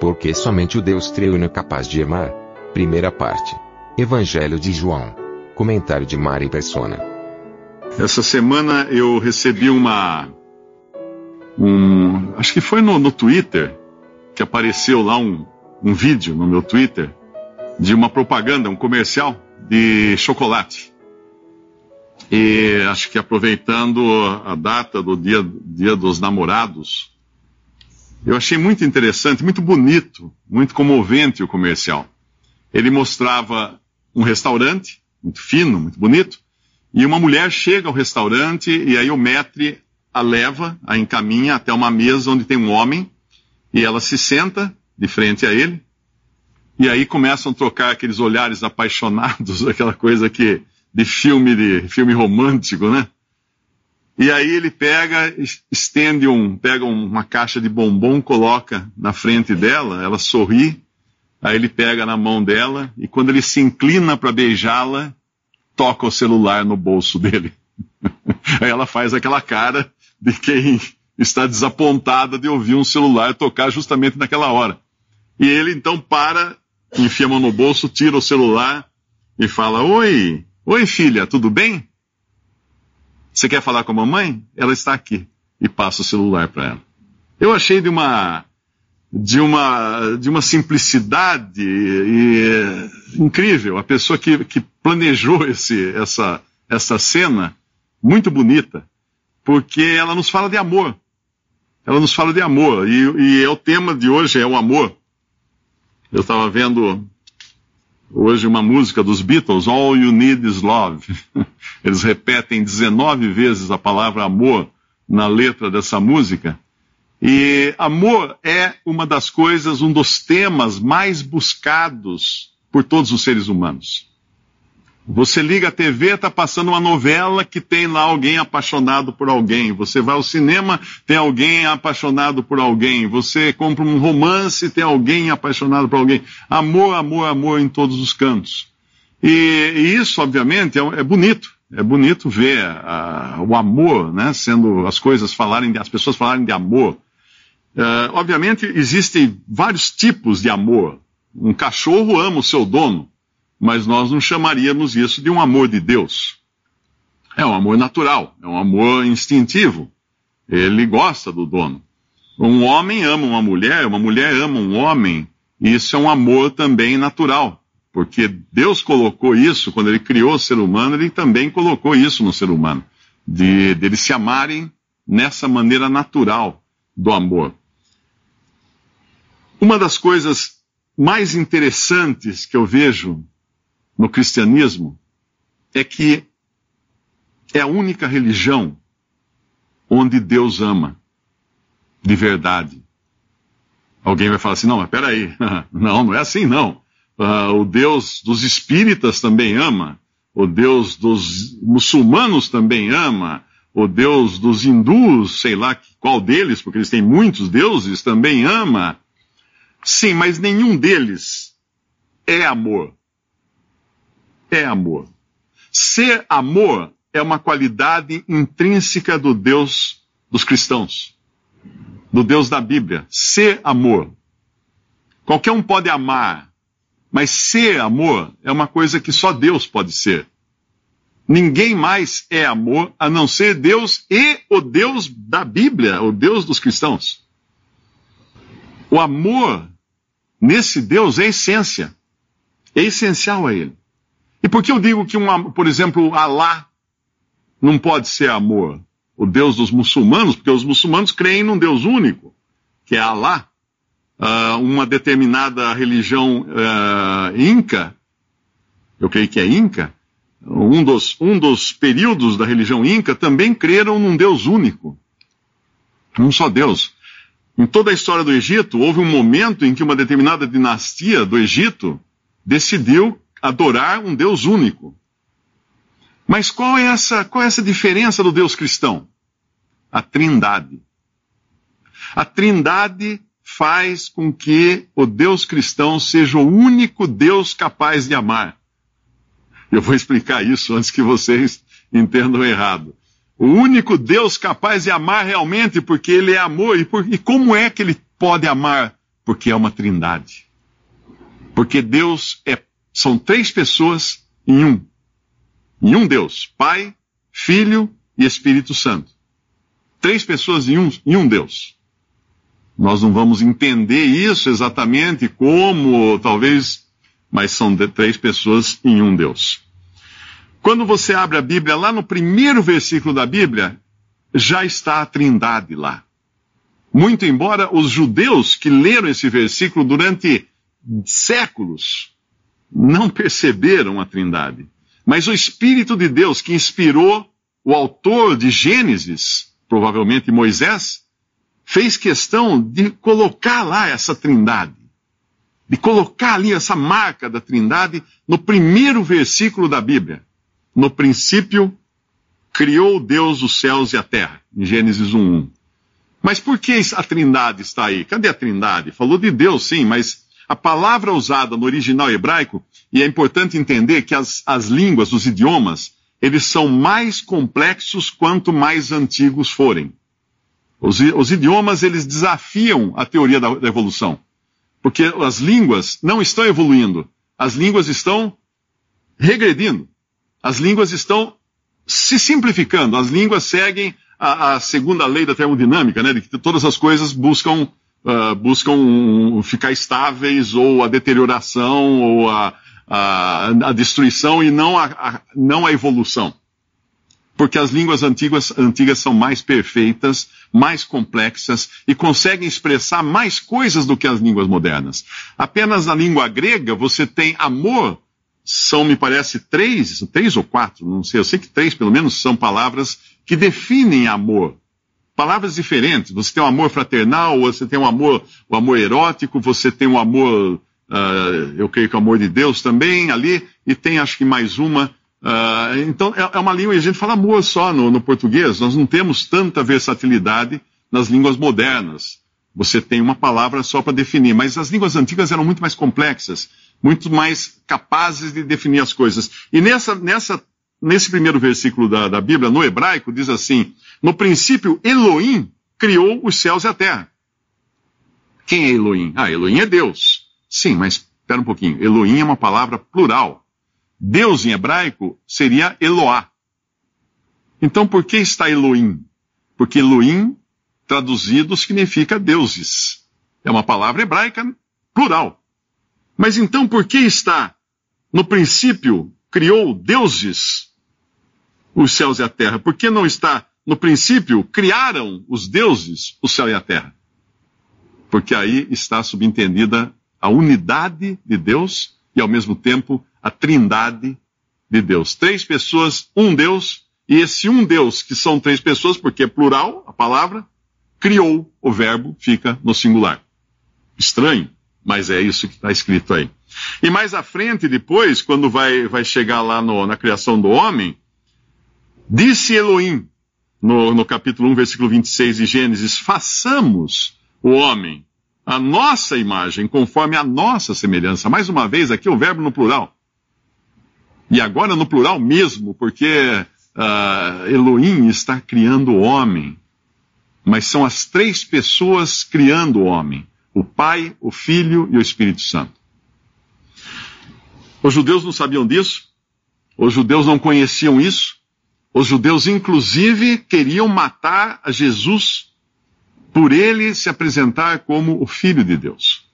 Porque somente o Deus treino é capaz de amar. Primeira parte. Evangelho de João. Comentário de Mari Persona. Essa semana eu recebi uma um, acho que foi no, no Twitter, que apareceu lá um, um vídeo no meu Twitter de uma propaganda, um comercial de chocolate. E acho que aproveitando a data do dia, dia dos namorados, eu achei muito interessante, muito bonito, muito comovente o comercial. Ele mostrava um restaurante, muito fino, muito bonito, e uma mulher chega ao restaurante e aí o maître a leva, a encaminha até uma mesa onde tem um homem, e ela se senta de frente a ele, e aí começam a trocar aqueles olhares apaixonados, aquela coisa que de filme de filme romântico, né? E aí ele pega, estende um, pega uma caixa de bombom, coloca na frente dela, ela sorri, aí ele pega na mão dela e quando ele se inclina para beijá-la, toca o celular no bolso dele. aí ela faz aquela cara de quem está desapontada de ouvir um celular tocar justamente naquela hora. E ele então para, enfia a mão no bolso, tira o celular e fala: Oi, oi filha, tudo bem? Você quer falar com a mamãe? Ela está aqui. E passa o celular para ela. Eu achei de uma de uma de uma simplicidade e, incrível. A pessoa que, que planejou esse, essa, essa cena, muito bonita porque ela nos fala de amor. Ela nos fala de amor, e, e é o tema de hoje é o amor. Eu estava vendo hoje uma música dos Beatles, All You Need Is Love. Eles repetem 19 vezes a palavra amor na letra dessa música. E amor é uma das coisas, um dos temas mais buscados por todos os seres humanos. Você liga a TV, está passando uma novela que tem lá alguém apaixonado por alguém. Você vai ao cinema, tem alguém apaixonado por alguém. Você compra um romance, tem alguém apaixonado por alguém. Amor, amor, amor em todos os cantos. E, e isso, obviamente, é, é, bonito. É bonito ver uh, o amor, né? Sendo as coisas falarem, de, as pessoas falarem de amor. Uh, obviamente, existem vários tipos de amor. Um cachorro ama o seu dono mas nós não chamaríamos isso de um amor de Deus. É um amor natural, é um amor instintivo. Ele gosta do dono. Um homem ama uma mulher, uma mulher ama um homem, e isso é um amor também natural, porque Deus colocou isso, quando ele criou o ser humano, ele também colocou isso no ser humano, de, de eles se amarem nessa maneira natural do amor. Uma das coisas mais interessantes que eu vejo no cristianismo é que é a única religião onde Deus ama de verdade. Alguém vai falar assim: não, mas peraí, não, não é assim não. Uh, o Deus dos espíritas também ama, o Deus dos muçulmanos também ama, o Deus dos hindus, sei lá qual deles, porque eles têm muitos deuses, também ama. Sim, mas nenhum deles é amor é amor. Ser amor é uma qualidade intrínseca do Deus dos cristãos, do Deus da Bíblia. Ser amor. Qualquer um pode amar, mas ser amor é uma coisa que só Deus pode ser. Ninguém mais é amor a não ser Deus e o Deus da Bíblia, o Deus dos cristãos. O amor nesse Deus é essência, é essencial a Ele. E por que eu digo que, uma, por exemplo, Alá não pode ser amor? O Deus dos muçulmanos, porque os muçulmanos creem num Deus único, que é Alá. Uh, uma determinada religião uh, inca, eu creio que é inca, um dos, um dos períodos da religião inca também creram num Deus único. Um só Deus. Em toda a história do Egito, houve um momento em que uma determinada dinastia do Egito decidiu adorar um Deus único. Mas qual é essa, qual é essa diferença do Deus cristão? A Trindade. A Trindade faz com que o Deus cristão seja o único Deus capaz de amar. Eu vou explicar isso antes que vocês entendam errado. O único Deus capaz de amar realmente, porque Ele é amor. E, por, e como é que Ele pode amar? Porque é uma trindade. Porque Deus é, são três pessoas em um. Em um Deus. Pai, Filho e Espírito Santo. Três pessoas em um, em um Deus. Nós não vamos entender isso exatamente como, talvez, mas são três pessoas em um Deus. Quando você abre a Bíblia, lá no primeiro versículo da Bíblia, já está a trindade lá. Muito embora os judeus que leram esse versículo durante séculos não perceberam a trindade. Mas o Espírito de Deus que inspirou o autor de Gênesis, provavelmente Moisés, fez questão de colocar lá essa trindade. De colocar ali essa marca da trindade no primeiro versículo da Bíblia. No princípio, criou Deus os céus e a terra. Em Gênesis 1.1. Mas por que a trindade está aí? Cadê a trindade? Falou de Deus, sim, mas a palavra usada no original hebraico, e é importante entender que as, as línguas, os idiomas, eles são mais complexos quanto mais antigos forem. Os, os idiomas, eles desafiam a teoria da, da evolução. Porque as línguas não estão evoluindo. As línguas estão regredindo. As línguas estão se simplificando. As línguas seguem a, a segunda lei da termodinâmica, né? De que todas as coisas buscam, uh, buscam ficar estáveis, ou a deterioração, ou a, a, a destruição, e não a, a, não a evolução porque as línguas antigas, antigas são mais perfeitas, mais complexas e conseguem expressar mais coisas do que as línguas modernas. Apenas na língua grega você tem amor, são, me parece, três, três ou quatro, não sei, eu sei que três pelo menos são palavras que definem amor. Palavras diferentes. Você tem um amor fraternal, você tem um amor, o um amor erótico, você tem um amor, uh, eu creio que o amor de Deus também ali, e tem acho que mais uma Uh, então, é, é, uma língua, e a gente fala amor só no, no, português, nós não temos tanta versatilidade nas línguas modernas. Você tem uma palavra só para definir, mas as línguas antigas eram muito mais complexas, muito mais capazes de definir as coisas. E nessa, nessa, nesse primeiro versículo da, da Bíblia, no hebraico, diz assim: No princípio, Elohim criou os céus e a terra. Quem é Elohim? Ah, Elohim é Deus. Sim, mas espera um pouquinho. Elohim é uma palavra plural. Deus em hebraico seria Eloá. Então por que está Elohim? Porque Elohim, traduzido, significa deuses. É uma palavra hebraica plural. Mas então por que está no princípio criou deuses os céus e a terra? Por que não está no princípio criaram os deuses o céu e a terra? Porque aí está subentendida a unidade de Deus e ao mesmo tempo a trindade de Deus. Três pessoas, um Deus, e esse um Deus, que são três pessoas, porque é plural a palavra, criou, o verbo fica no singular. Estranho, mas é isso que está escrito aí. E mais à frente, depois, quando vai, vai chegar lá no, na criação do homem, disse Elohim, no, no capítulo 1, versículo 26 de Gênesis, façamos o homem a nossa imagem, conforme a nossa semelhança. Mais uma vez, aqui o verbo no plural. E agora no plural mesmo, porque uh, Elohim está criando o homem. Mas são as três pessoas criando o homem: o Pai, o Filho e o Espírito Santo. Os judeus não sabiam disso, os judeus não conheciam isso, os judeus, inclusive, queriam matar a Jesus por ele se apresentar como o Filho de Deus,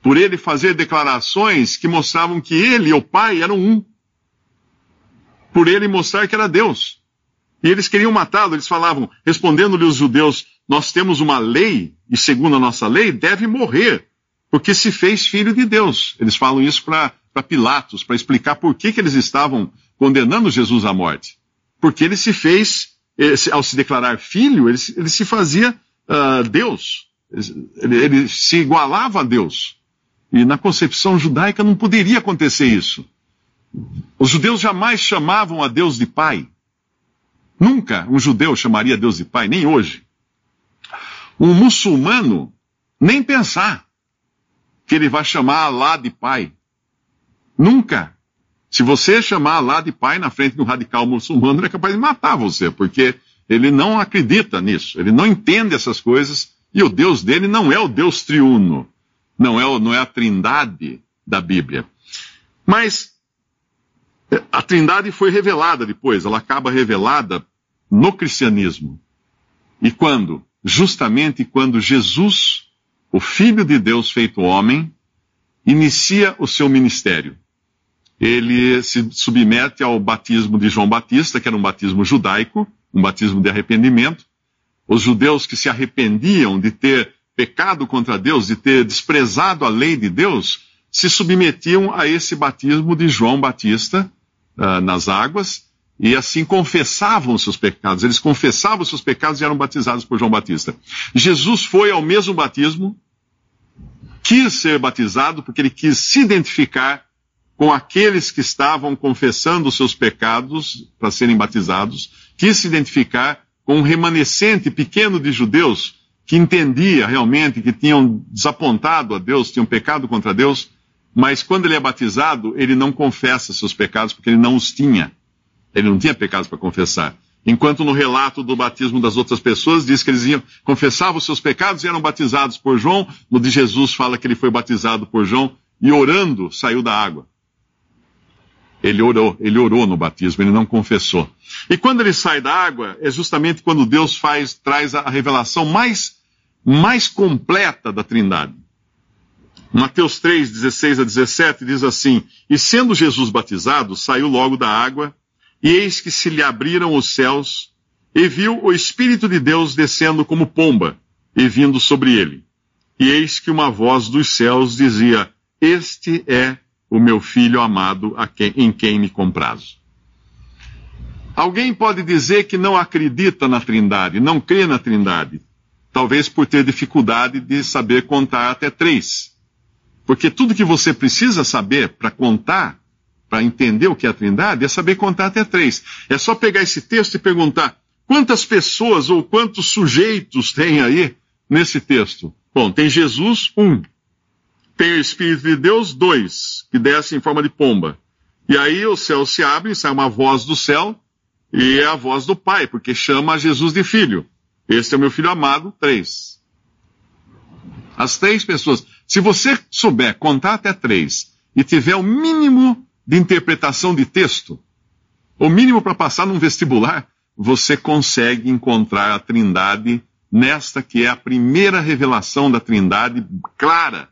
por ele fazer declarações que mostravam que ele e o Pai eram um por ele mostrar que era Deus. E eles queriam matá-lo, eles falavam, respondendo-lhe os judeus: Nós temos uma lei, e segundo a nossa lei, deve morrer, porque se fez filho de Deus. Eles falam isso para Pilatos, para explicar por que, que eles estavam condenando Jesus à morte. Porque ele se fez, ao se declarar filho, ele, ele se fazia uh, Deus. Ele, ele se igualava a Deus. E na concepção judaica não poderia acontecer isso. Os judeus jamais chamavam a Deus de pai. Nunca um judeu chamaria Deus de pai, nem hoje. Um muçulmano, nem pensar que ele vai chamar Allah de pai. Nunca. Se você chamar Allah de pai na frente de um radical muçulmano, ele é capaz de matar você, porque ele não acredita nisso, ele não entende essas coisas, e o Deus dele não é o Deus triuno, não é, não é a trindade da Bíblia. Mas a trindade foi revelada depois, ela acaba revelada no cristianismo. E quando? Justamente quando Jesus, o Filho de Deus feito homem, inicia o seu ministério. Ele se submete ao batismo de João Batista, que era um batismo judaico, um batismo de arrependimento. Os judeus que se arrependiam de ter pecado contra Deus, de ter desprezado a lei de Deus, se submetiam a esse batismo de João Batista uh, nas águas e assim confessavam seus pecados. Eles confessavam seus pecados e eram batizados por João Batista. Jesus foi ao mesmo batismo, quis ser batizado porque ele quis se identificar com aqueles que estavam confessando os seus pecados para serem batizados, quis se identificar com um remanescente pequeno de judeus que entendia realmente que tinham desapontado a Deus, tinham pecado contra Deus, mas quando ele é batizado, ele não confessa seus pecados porque ele não os tinha. Ele não tinha pecados para confessar. Enquanto no relato do batismo das outras pessoas diz que eles iam, confessavam os seus pecados e eram batizados por João, no de Jesus fala que ele foi batizado por João e orando saiu da água. Ele orou, ele orou no batismo, ele não confessou. E quando ele sai da água, é justamente quando Deus faz, traz a revelação mais, mais completa da Trindade. Mateus 3, 16 a 17 diz assim: E sendo Jesus batizado, saiu logo da água, e eis que se lhe abriram os céus, e viu o Espírito de Deus descendo como pomba, e vindo sobre ele. E eis que uma voz dos céus dizia: Este é o meu filho amado quem, em quem me comprazo. Alguém pode dizer que não acredita na Trindade, não crê na Trindade, talvez por ter dificuldade de saber contar até três. Porque tudo que você precisa saber para contar, para entender o que é a Trindade, é saber contar até três. É só pegar esse texto e perguntar quantas pessoas ou quantos sujeitos tem aí nesse texto. Bom, tem Jesus, um. Tem o Espírito de Deus, dois, que desce em forma de pomba. E aí o céu se abre, sai uma voz do céu, e é a voz do Pai, porque chama Jesus de filho. Este é o meu filho amado, três. As três pessoas. Se você souber contar até três e tiver o mínimo de interpretação de texto, o mínimo para passar num vestibular, você consegue encontrar a Trindade nesta que é a primeira revelação da Trindade clara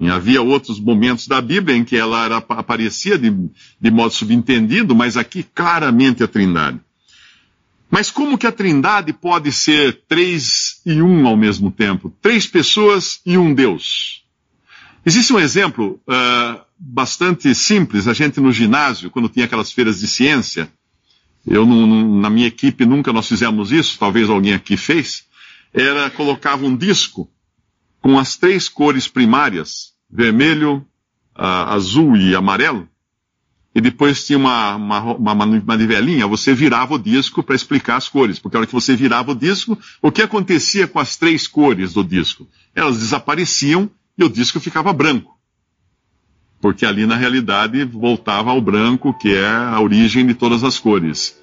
e havia outros momentos da Bíblia em que ela era, aparecia de, de modo subentendido, mas aqui claramente a Trindade. Mas como que a Trindade pode ser três e um ao mesmo tempo? Três pessoas e um Deus. Existe um exemplo uh, bastante simples. A gente no ginásio, quando tinha aquelas feiras de ciência, eu na minha equipe nunca nós fizemos isso, talvez alguém aqui fez, era colocava um disco com as três cores primárias, vermelho, uh, azul e amarelo, e depois tinha uma, uma, uma manivelinha, você virava o disco para explicar as cores, porque a hora que você virava o disco, o que acontecia com as três cores do disco? Elas desapareciam e o disco ficava branco. Porque ali na realidade voltava ao branco, que é a origem de todas as cores.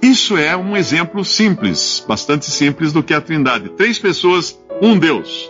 Isso é um exemplo simples, bastante simples do que é a Trindade. Três pessoas, um Deus.